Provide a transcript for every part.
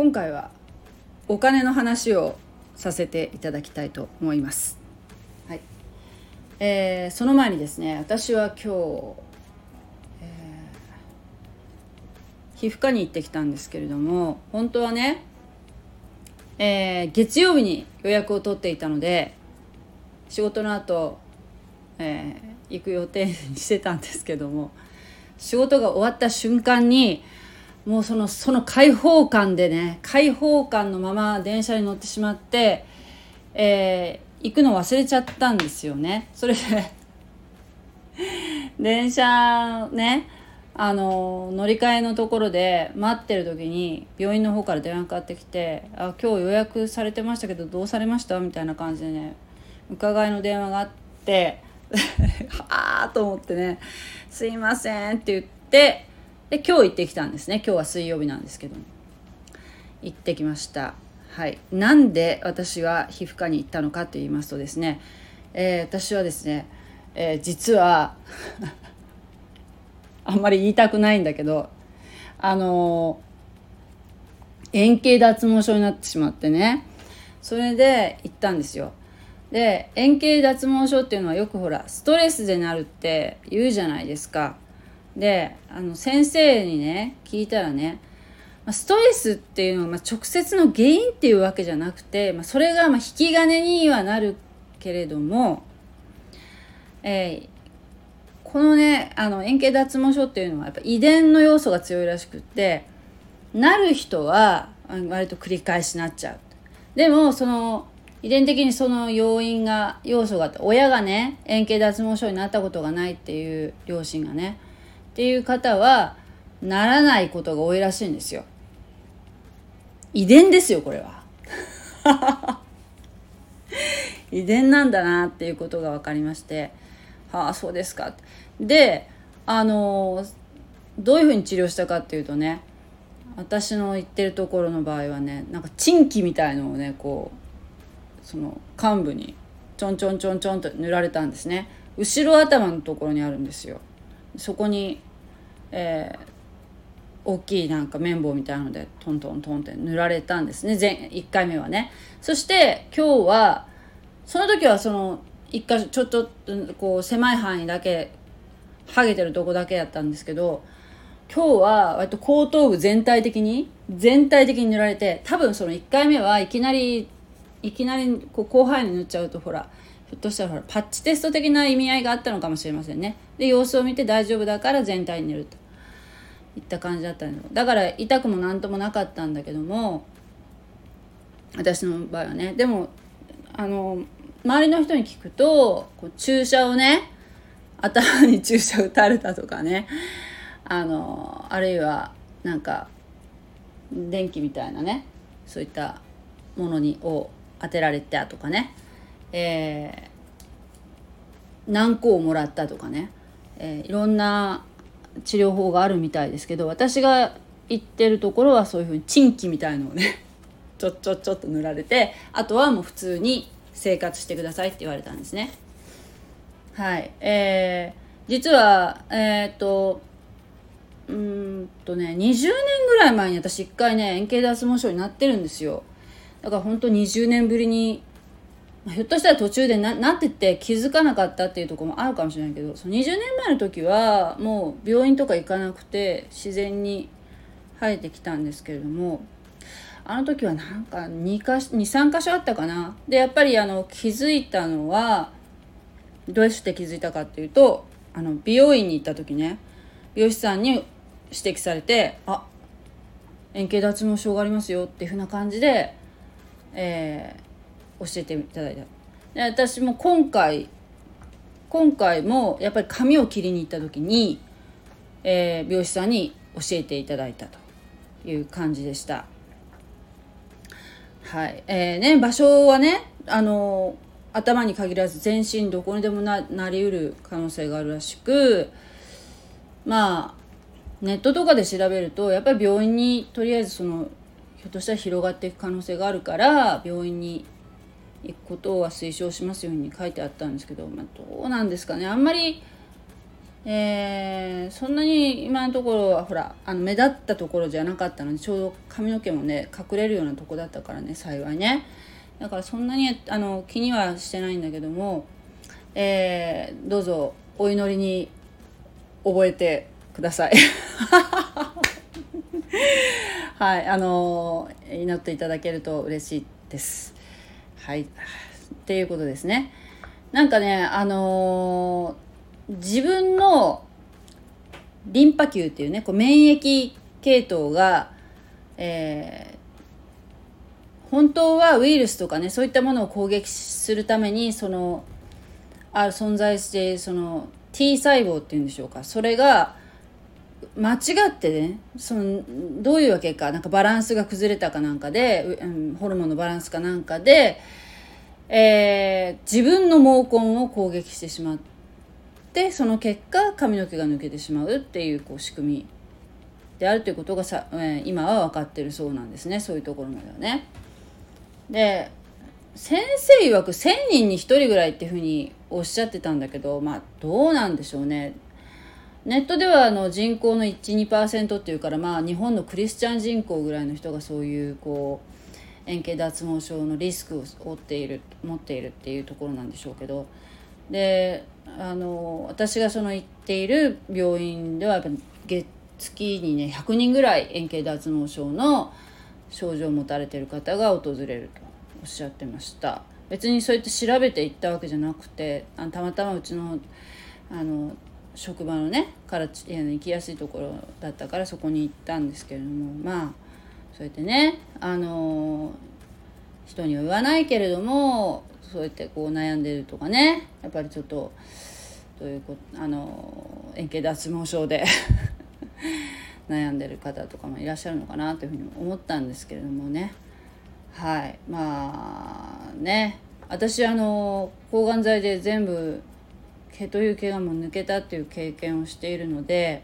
今回はお金の話をさせていただきたいと思います。はいえー、その前にですね私は今日、えー、皮膚科に行ってきたんですけれども本当はね、えー、月曜日に予約を取っていたので仕事の後、えー、行く予定にしてたんですけども仕事が終わった瞬間にもうそのその開放感でね開放感のまま電車に乗ってしまって、えー、行くの忘れちゃったんですよねそれで 電車ねあの乗り換えのところで待ってる時に病院の方から電話かかってきて「あ今日予約されてましたけどどうされました?」みたいな感じでね伺いの電話があって はあと思ってね「すいません」って言ってで今日行ってきたんですね。今日は水曜日なんですけど行ってきました。はい。なんで私は皮膚科に行ったのかと言いますとですね、えー、私はですね、えー、実は あんまり言いたくないんだけどあのー、円形脱毛症になってしまってね。それで行ったんですよ。で円形脱毛症っていうのはよくほらストレスでなるって言うじゃないですか。であの先生にね聞いたらねストレスっていうのは、ま直接の原因っていうわけじゃなくて、ま、それがま引き金にはなるけれども、えー、このねあの円形脱毛症っていうのはやっぱ遺伝の要素が強いらしくってなる人は割と繰り返しなっちゃう。でもその遺伝的にその要因が要素があって親がね円形脱毛症になったことがないっていう両親がねっていう方はならないことが多いらしいんですよ。遺伝ですよこれは。遺伝なんだなっていうことが分かりまして。はあそうですか。であのどういうふうに治療したかっていうとね私の言ってるところの場合はねなんかチンキみたいのをねこうその患部にちょんちょんちょんちょんと塗られたんですね。後ろ頭のところにあるんですよ。そこにえー、大きいなんか綿棒みたいなのでトントントンって塗られたんですね。前1回目はね。そして今日はその時はその1箇所ちょっとこう狭い範囲だけ剥げてるとこだけやったんですけど今日は割と後頭部全体的に全体的に塗られて多分その1回目はいきなりいきなりこう広範囲に塗っちゃうとほらひょっとしたらほらパッチテスト的な意味合いがあったのかもしれませんね。で様子を見て大丈夫だから全体に塗ると。いった感じだったのだから痛くも何ともなかったんだけども私の場合はね。でもあの周りの人に聞くとこう注射をね頭に注射打たれたとかね。あのあるいはなんか電気みたいなねそういったものにを当てられたとかね、えー、何個をもらったとかね、えー、いろんな治療法があるみたいですけど私が行ってるところはそういうふうにチンキみたいのをね ちょっちょっちょっと塗られてあとはもう普通に生活してくださいって言われたんですね。はい。えー、実はえー、っとうんとね20年ぐらい前に私一回ね円形脱毛症になってるんですよ。だから本当20年ぶりにひょっとしたら途中でななってって気づかなかったっていうとこもあるかもしれないけどその20年前の時はもう病院とか行かなくて自然に生えてきたんですけれどもあの時はなんか23箇所あったかな。でやっぱりあの気づいたのはどうして気づいたかっていうとあの美容院に行った時ね美容師さんに指摘されて「あ円形脱毛症がありますよ」っていうふうな感じで、えー、教えていただいた。で私も今回今回もやっぱり髪を切りに行った時に、えー、美容師さんに教えていただいたという感じでした。はい。えーね、場所はねあの頭に限らず全身どこにでもななりうる可能性があるらしくまあネットとかで調べるとやっぱり病院にとりあえずそのひょっとしたら広がっていく可能性があるから病院に行くことは推奨しますように書いてあったんですけど、まあ、どうなんですかね。あんまりえー、そんなに今のところはほらあの目立ったところじゃなかったのでちょうど髪の毛もね隠れるようなとこだったからね幸いね。だからそんなにあの気にはしてないんだけども、えー、どうぞお祈りに覚えてください。はいあの祈っていただけると嬉しいです。はい。っていうことですね。なんかねあのー自分のリンパ球っていうねこう免疫系統が、えー、本当はウイルスとかねそういったものを攻撃するためにそのある存在してその T 細胞っていうんでしょうか。それが間違ってねそのどういうわけかなんかバランスが崩れたかなんかで、うん、ホルモンのバランスかなんかで、えー、自分の毛根を攻撃してしまってその結果髪の毛が抜けてしまうっていうこう仕組みであるということがさ、えー、今は分かってるそうなんですねそういうところまではね。で先生曰く1,000人に1人ぐらいっていうふうにおっしゃってたんだけどまあどうなんでしょうね。ネットではあの人口の12%っていうからまあ日本のクリスチャン人口ぐらいの人がそういうこう円形脱毛症のリスクを負っている持っているっていうところなんでしょうけど。であの私がその行っている病院ではやっぱ月月にね100人ぐらい円形脱毛症の症状を持たれてる方が訪れるとおっしゃってました。別にそうやって調べて行ったわけじゃなくてあたまたまうちのあの職場のねから行きやすいところだったからそこに行ったんですけれどもまあそうやってねあの人には言わないけれどもそうやってこう悩んでるとかねやっぱりちょっとどういうこあの円形脱毛症で 悩んでる方とかもいらっしゃるのかなというふうに思ったんですけれどもね。はい。まあね。私あの抗がん剤で全部毛という毛がもう抜けたっていう経験をしているので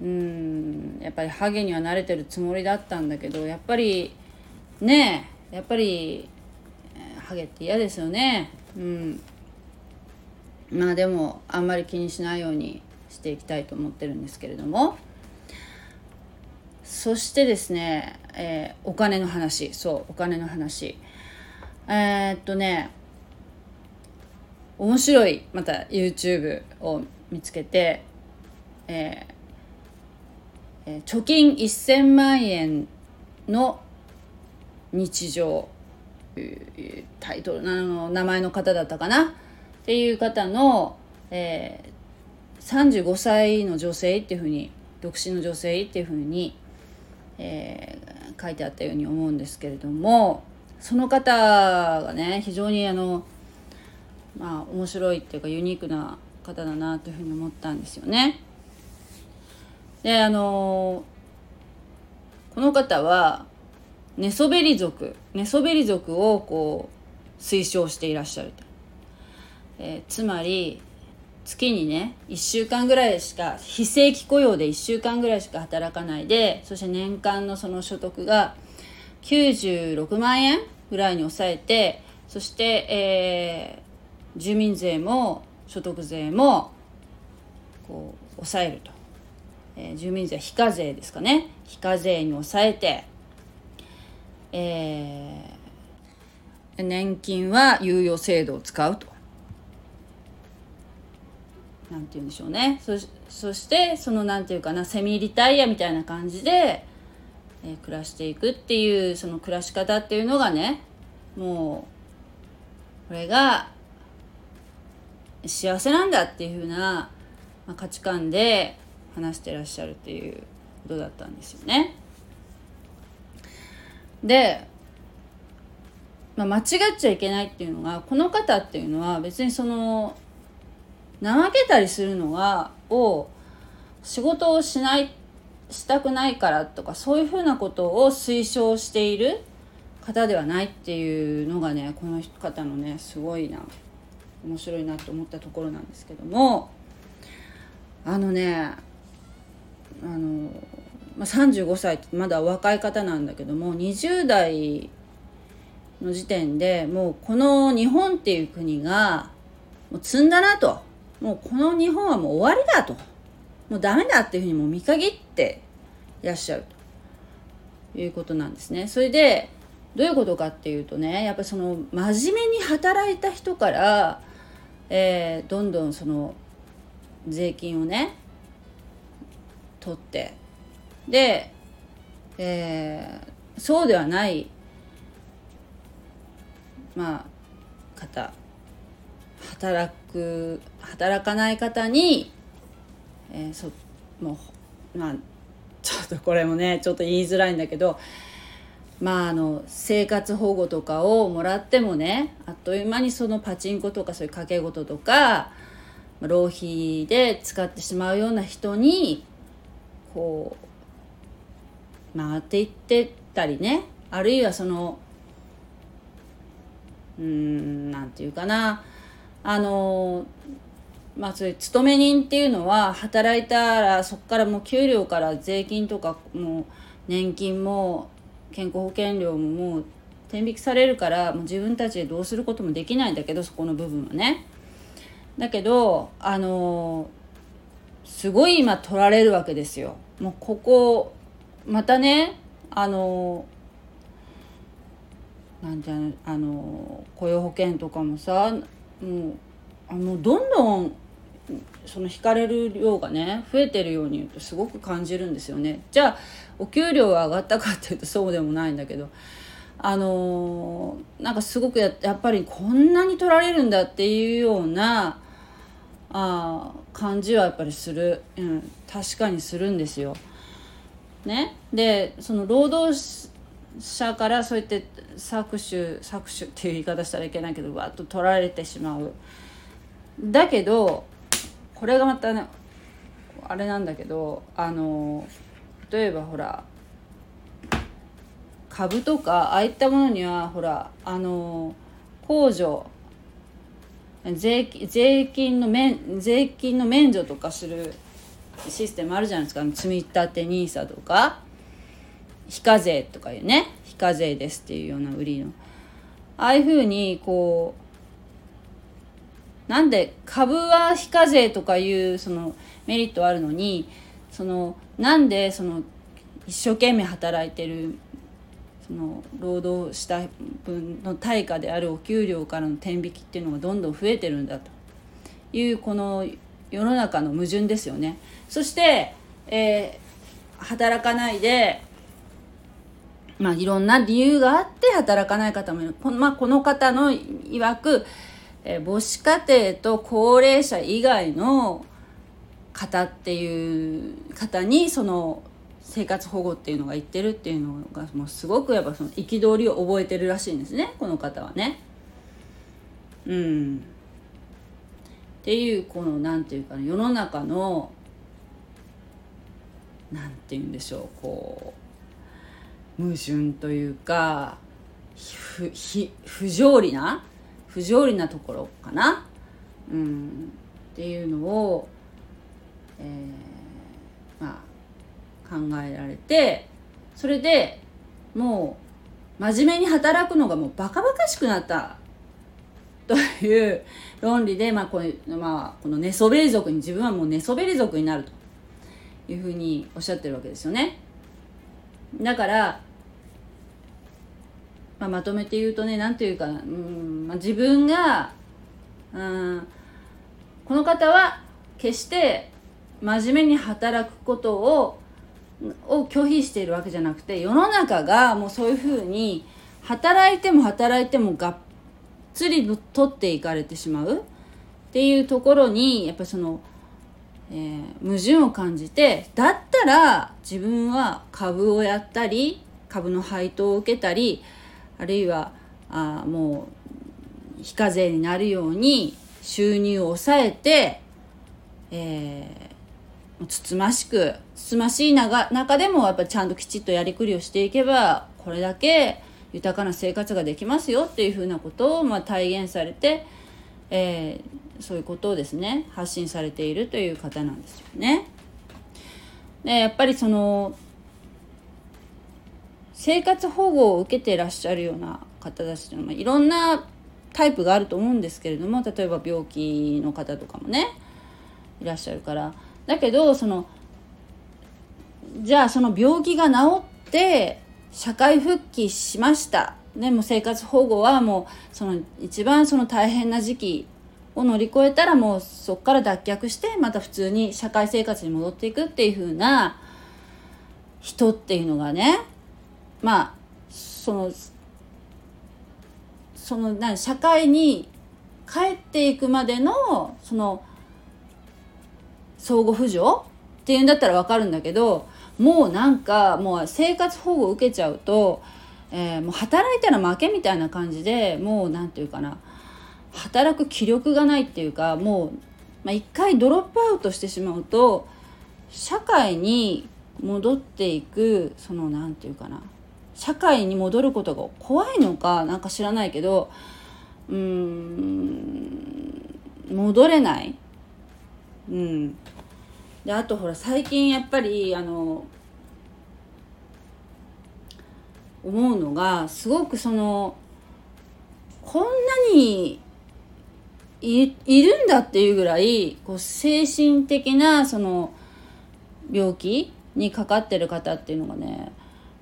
うんやっぱりハゲには慣れてるつもりだったんだけどやっぱりねえやっぱりハゲって嫌ですよね。うん。まあでもあんまり気にしないようにしていきたいと思ってるんですけれども。そしてですね、えー、お金の話。そうお金の話。えー、っとね面白いまた YouTube を見つけて、えー、貯金1000万円の日常タイトルの名前の方だったかな？っていう方の、えー、35歳の女性っていうふうに独身の女性っていうふうに、えー、書いてあったように思うんですけれどもその方がね非常にあのまあ面白いっていうかユニークな方だなというふうに思ったんですよね。であのこの方は寝そべり族寝そべり族をこう推奨していらっしゃると、えー、つまり月にね1週間ぐらいしか非正規雇用で1週間ぐらいしか働かないでそして年間のその所得が96万円ぐらいに抑えてそして、えー、住民税も所得税もこう抑えると、えー、住民税非課税ですかね。非課税に抑えてえー、年金は猶予制度を使うと。なんて言うんでしょうね。そそしてそのなんていうかなセミリタイアみたいな感じで、えー、暮らしていくっていうその暮らし方っていうのがねもうこれが幸せなんだっていうふうな、まあ、価値観で話してらっしゃるっていうことだったんですよね。で、まあ、間違っちゃいけないっていうのがこの方っていうのは別にその怠けたりするのがを仕事をしないしたくないからとかそういうふうなことを推奨している方ではないっていうのがねこの方のねすごいな面白いなと思ったところなんですけどもあのねあのまあ、35歳ってまだ若い方なんだけども20代の時点でもうこの日本っていう国がもう積んだなともうこの日本はもう終わりだともうダメだっていうふうにもう見限っていらっしゃるということなんですね。それでどういうことかっていうとねやっぱりその真面目に働いた人から、えー、どんどんその税金をね取って。で、えー、そうではないまあ方働く働かない方に、えー、そもうまあちょっとこれもねちょっと言いづらいんだけどまああの生活保護とかをもらってもねあっという間にそのパチンコとかそういう賭け事とか浪費で使ってしまうような人にこう回っていってたりね。あるいはそのうんなんていうかな。あのまあそういう勤め人っていうのは働いたらそこからもう給料から税金とかもう年金も健康保険料ももう天引きされるからもう自分たちでどうすることもできないんだけどそこの部分はね。だけどあのすごい今取られるわけですよ。もうここまたねあのなんてあの雇用保険とかもさもうあのどんどんその引かれる量がね増えてるように言うとすごく感じるんですよね。じゃあお給料は上がったかっていうとそうでもないんだけどあのなんかすごくややっぱりこんなに取られるんだっていうようなあ感じはやっぱりする、うん、確かにするんですよ。ね、でその労働者からそうやって搾取搾取っていう言い方したらいけないけどわっと取られてしまう。だけどこれがまたねあれなんだけどあの例えばほら株とかああいったものにはほらあの控除税税金の免税金の免除とかするシステムあるじゃないですか。積み立て NISA とか非課税とかいうね非課税ですっていうような売りの。ああいうふうにこうなんで株は非課税とかいうそのメリットあるのにそのなんでその一生懸命働いてるその労働した分の対価であるお給料からの天引きっていうのがどんどん増えてるんだというこの世の中の矛盾ですよね。そして、えー、働かないでまあ、いろんな理由があって働かない方もいる。この,、まあ、この方の曰く、えー、母子家庭と高齢者以外の方っていう方にその生活保護っていうのが言ってるっていうのがもうすごくやっぱその憤りを覚えてるらしいんですねこの方はね。うん。っていうこの何て言うかな世の中の何て言うんでしょうこう矛盾というか不不条理な不条理なところかな、うん、っていうのを、えー、まあ考えられてそれでもう真面目に働くのがもうバカバカしくなった。という論理で、まあこのまあ、この寝そべり族に自分はもう寝そべり族になるというふうにおっしゃってるわけですよね。だから、まあ、まとめて言うとね何て言うかうん、まあ、自分がうんこの方は決して真面目に働くことをを拒否しているわけじゃなくて世の中がもうそういうふうに働いても働いてもがっつり取っていかれてしまう。っていうところにやっぱその、えー、矛盾を感じてだったら自分は株をやったり株の配当を受けたりあるいはあもう非課税になるように収入を抑えて、えーつつましくつつましい中でもやっぱちゃんときちっとやりくりをしていけばこれだけ豊かな生活ができますよっていうふうなことをまあ体現されて、えー、そういうことをですね発信されているという方なんですよね。でやっぱりその生活保護を受けていらっしゃるような方たちというの、まあ、いろんなタイプがあると思うんですけれども例えば病気の方とかもねいらっしゃるから。だけどそのじゃあその病気が治って社会復帰しました。でも生活保護はもうその一番その大変な時期を乗り越えたらもうそこから脱却してまた普通に社会生活に戻っていくっていう風な人っていうのがねまあそのそのな社会に帰っていくまでのその相互扶助っていうんだったら分かるんだけどもうなんかもう生活保護受けちゃうと、えー、もう働いたら負けみたいな感じでもう何て言うかな働く気力がないっていうかもう、まあ、一回ドロップアウトしてしまうと社会に戻っていくその何て言うかな社会に戻ることが怖いのかなんか知らないけどうん戻れない。うん。であとほら最近やっぱりあの思うのがすごくそのこんなにいるんだっていうぐらいこう精神的なその病気にかかってる方っていうのがね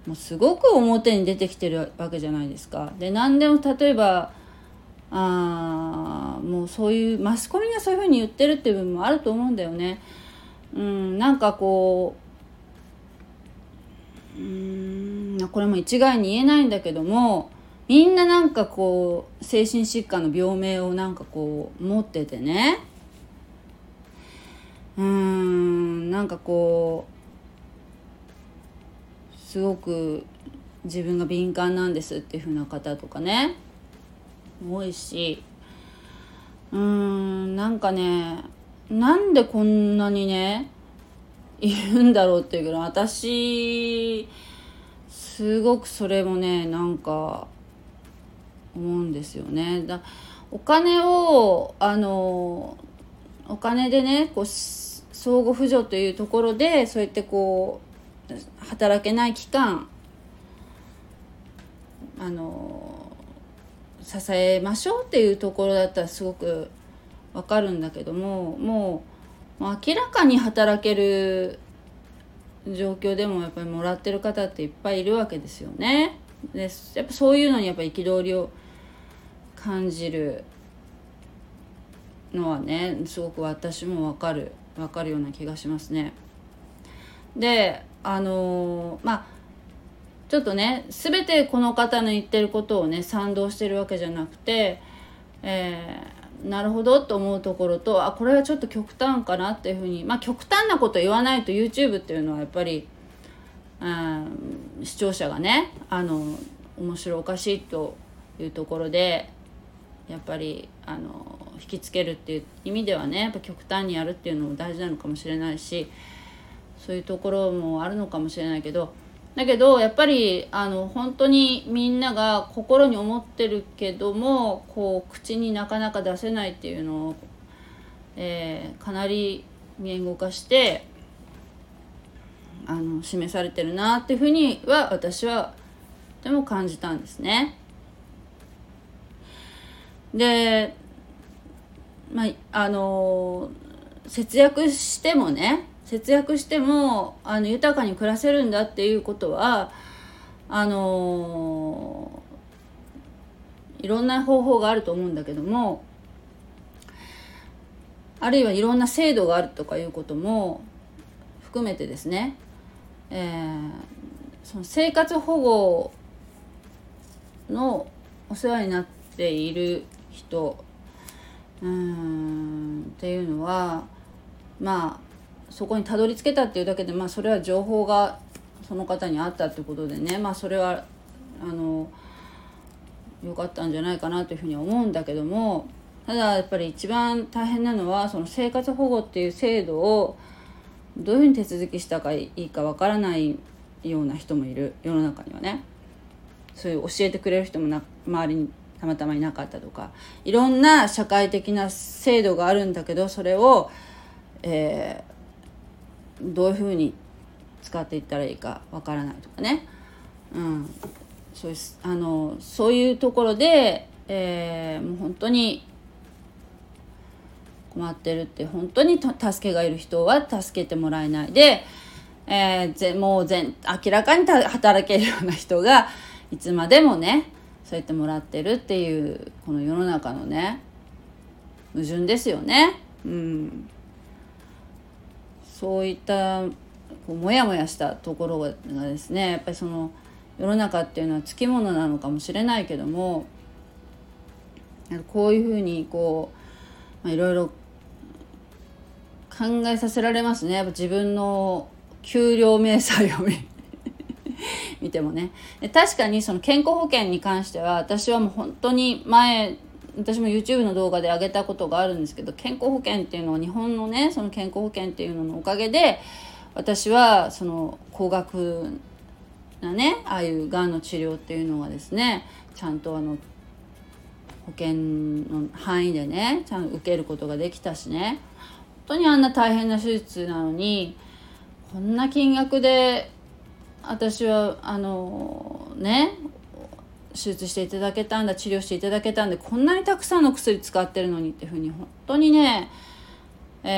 もうすごく表に出てきてるわけじゃないですか。で何でも例えばあもうそういうマスコミがそういうふうに言ってるっていう部分もあると思うんだよね。うん、なんかこううんこれも一概に言えないんだけどもみんななんかこう精神疾患の病名をなんかこう持っててねうんなんかこうすごく自分が敏感なんですっていう風な方とかね多いしうーんなんかねなんでこんなにねいるんだろうっていうぐらい私すごくそれもねなんか思うんですよね。だお金をあのお金でねこう相互扶助というところでそうやってこう働けない期間あの支えましょうっていうところだったらすごくわかるんだけどももう明らかに働ける状況でもやっぱりもらってる方っていっぱいいるわけですよね。でやっぱそういうのにやっぱ憤りを感じるのはねすごく私も分かる分かるような気がしますね。であのまあちょっとね全てこの方の言ってることをね賛同してるわけじゃなくて、えー、なるほどと思うところとあこれはちょっと極端かなっていうふうにまあ極端なこと言わないと YouTube っていうのはやっぱり、うん、視聴者がねあの面白おかしいというところでやっぱりあの引きつけるっていう意味ではねやっぱ極端にやるっていうのも大事なのかもしれないしそういうところもあるのかもしれないけどだけどやっぱりあの本当にみんなが心に思ってるけどもこう口になかなか出せないっていうのを、えー、かなり言語化してあの示されてるなっていうふうには私はとても感じたんですね。でまああの節約してもね節約してもあの豊かに暮らせるんだっていうことはあのいろんな方法があると思うんだけどもあるいはいろんな制度があるとかいうことも含めてですね、えー、その生活保護のお世話になっている人うんっていうのはまあそこにたどり着けたっていうだけでまあそれは情報がその方にあったってことでね。まあそれはあの良かったんじゃないかなというふうに思うんだけども。ただやっぱり一番大変なのはその生活保護っていう制度をどういうふうに手続きしたかいいかわからないような人もいる。世の中にはね。そういう教えてくれる人もな周りにたまたまいなかったとか。いろんな社会的な制度があるんだけどそれを、えー、どういうふうに使っていったらいいかわからないとかね、うん、そういうあのそういうところで、えー、もう本当に困ってるって本当に助けがいる人は助けてもらえないで、えー、ぜもう全明らかに働けるような人がいつまでもねそうやってもらってるっていうこの世の中のね矛盾ですよね。うん、そういったこうモヤモヤしたところがですねやっぱりその世の中っていうのはつきものなのかもしれないけどもこういうふうにこう、まあ、いろいろ考えさせられますね。やっぱ自分の給料明細を見てもね。確かにその健康保険に関しては私はもう本当に前私も YouTube の動画で上げたことがあるんですけど健康保険っていうのは日本のねその健康保険っていうののおかげで私はその高額なねああいうがんの治療っていうのがですねちゃんとあの保険の範囲でねちゃんと受けることができたしね。本当にあんな大変な手術なのにこんな金額で私はあのね手術していただけたんだ治療していただけたんでこんなにたくさんの薬使ってるのにっていうふうに本当にね、え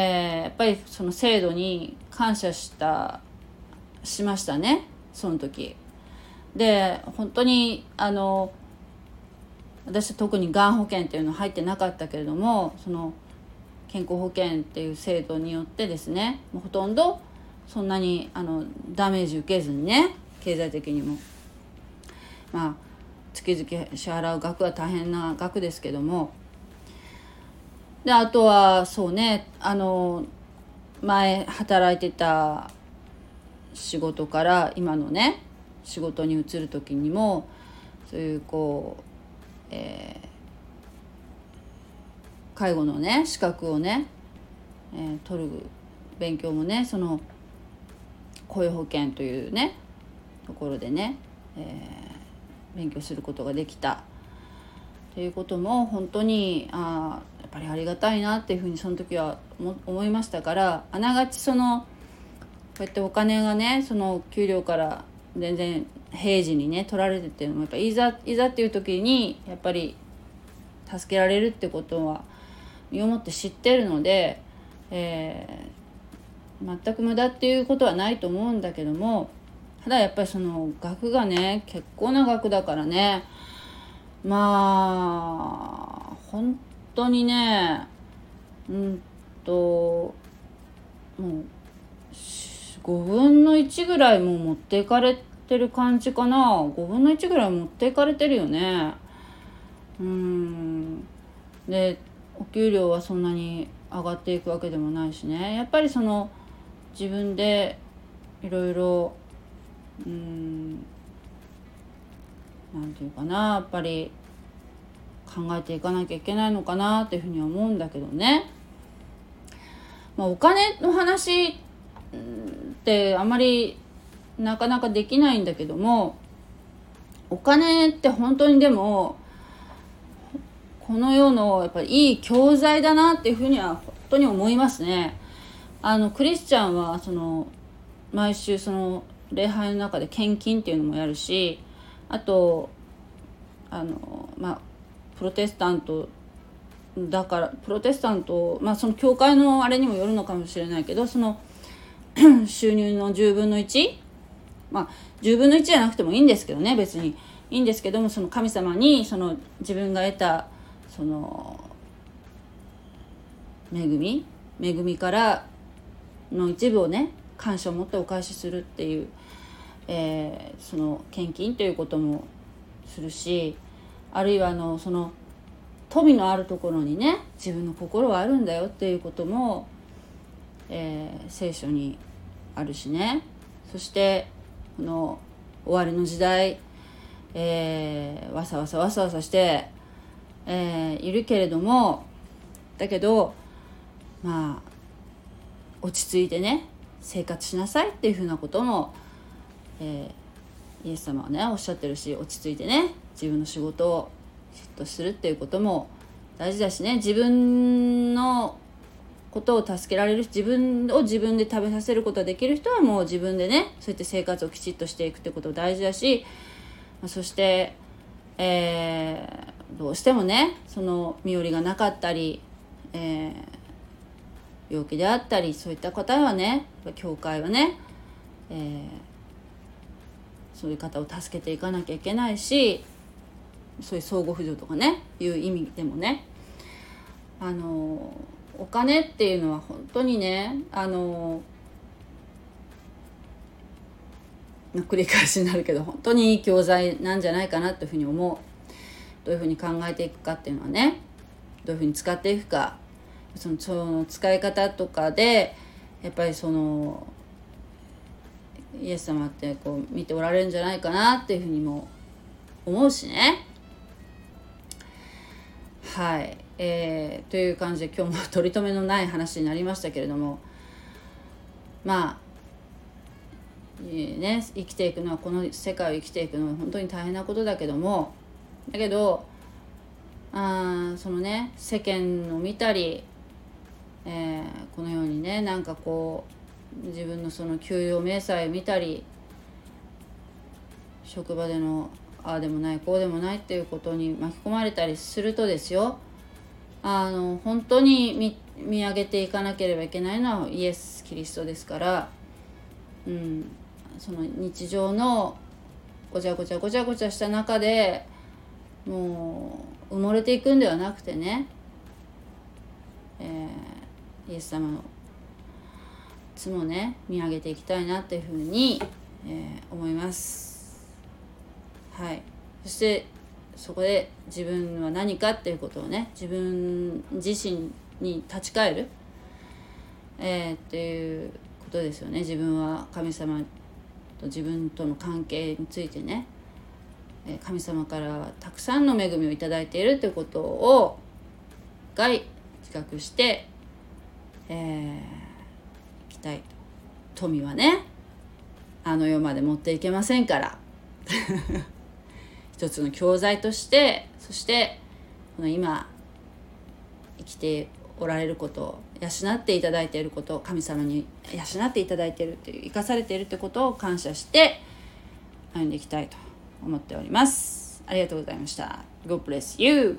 ー、やっぱりその制度に感謝したしましたねその時。で本当にあの私は特にがん保険っていうの入ってなかったけれどもその健康保険っていう制度によってですねもうほとんどそんなにあのダメージ受けずにね経済的にもまあ月々支払う額は大変な額ですけども。であとはそうねあの前働いてた仕事から今のね仕事に移る時にもそういうこう、えー、介護のね資格をね、えー、取る勉強もねその雇用保険というねところでね、えー、勉強することができた。ということも本当にあやっぱりありがたいなっていうふうにその時は思いましたからあながちそのこうやってお金がねその給料から全然平時にね取られてっていうのもやっぱいざいざっていう時にやっぱり助けられるってことは身をもって知ってるので、えー、全く無駄っていうことはないと思うんだけどもただやっぱりその額がね結構な額だからね。まあ本当にねうんともう5分の1ぐらいもう持っていかれてる感じかな。5分の1ぐらい持っていかれてるよね。うん。でお給料はそんなに上がっていくわけでもないしね。やっぱりその自分でいろいろうん何て言うかなやっぱり考えていかなきゃいけないのかなっていうふうに思うんだけどね。まあ、お金の話ってあまりなかなかできないんだけどもお金って本当にでもこの世のやっぱりいい教材だなっていうふうには本当に思いますね。あのクリスチャンはその毎週その礼拝の中で献金っていうのもやるしあとあのまあプロテスタントだからプロテスタントまあその教会のあれにもよるのかもしれないけどその 収入の10分の1まあ10分の1じゃなくてもいいんですけどね別に。いいんですけどもその神様にその自分が得たその恵み恵みからの一部をね感謝を持ってお返しするっていう、えー、その献金ということもするしあるいはあのその富のあるところにね自分の心はあるんだよっていうことも、えー、聖書にあるしね。そしてこの終わりの時代、えー、わさわさわさわさして、えー、いるけれどもだけどまあ落ち着いてね生活しなさいっていうふうなことも、えー、イエス様はねおっしゃってるし落ち着いてね自分の仕事をきちっとするっていうことも大事だしね自分のことを助けられる自分を自分で食べさせることができる人はもう自分でねそうやって生活をきちっとしていくってこと大事だしそして、えー、どうしてもねその身寄りがなかったり、えー、病気であったりそういった方はね教会はね、えー、そういう方を助けていかなきゃいけないしそういう相互扶助とかねいう意味でもねあのお金っていうのは本当にねあの繰り返しになるけど本当にいい教材なんじゃないかなというふうに思う。どういうふうに考えていくかっていうのはねどういうふうに使っていくかそのその使い方とかでやっぱりそのイエス様ってこう見ておられるんじゃないかなっていうふうにも思うしね。はい、えー、という感じで今日も取り留めのない話になりましたけれども。まあね、生きていくのはこの世界を生きていくのは本当に大変なことだけども。だけどあそのね世間を見たり、えー、このようにねなんかこう自分のその給与明細見たり職場でのああでもないこうでもないっていうことに巻き込まれたりするとですよ。あの本当に見見上げていかなければいけないのはイエス・キリストですから、うん、その日常のごちゃごちゃごちゃごちゃした中でもう埋もれていくんではなくてね、えー、イエス様のいつもね見上げていきたいなっていうふうに、えー、思います。はい。そしてそこで自分は何かっていうことをね自分自身に立ち返る、えー、っていうことですよね。自分は神様と自分との関係についてね。神様からたくさんの恵みを頂いているということをが自覚して、えー、いきたい富はねあの世まで持っていけませんから。一つの教材としてそしてこの今生きておられることを養っていただいていること神様に養っていただいているという生かされているということを感謝して歩んでいきたいと思っております。ありがとうございました。God bless you!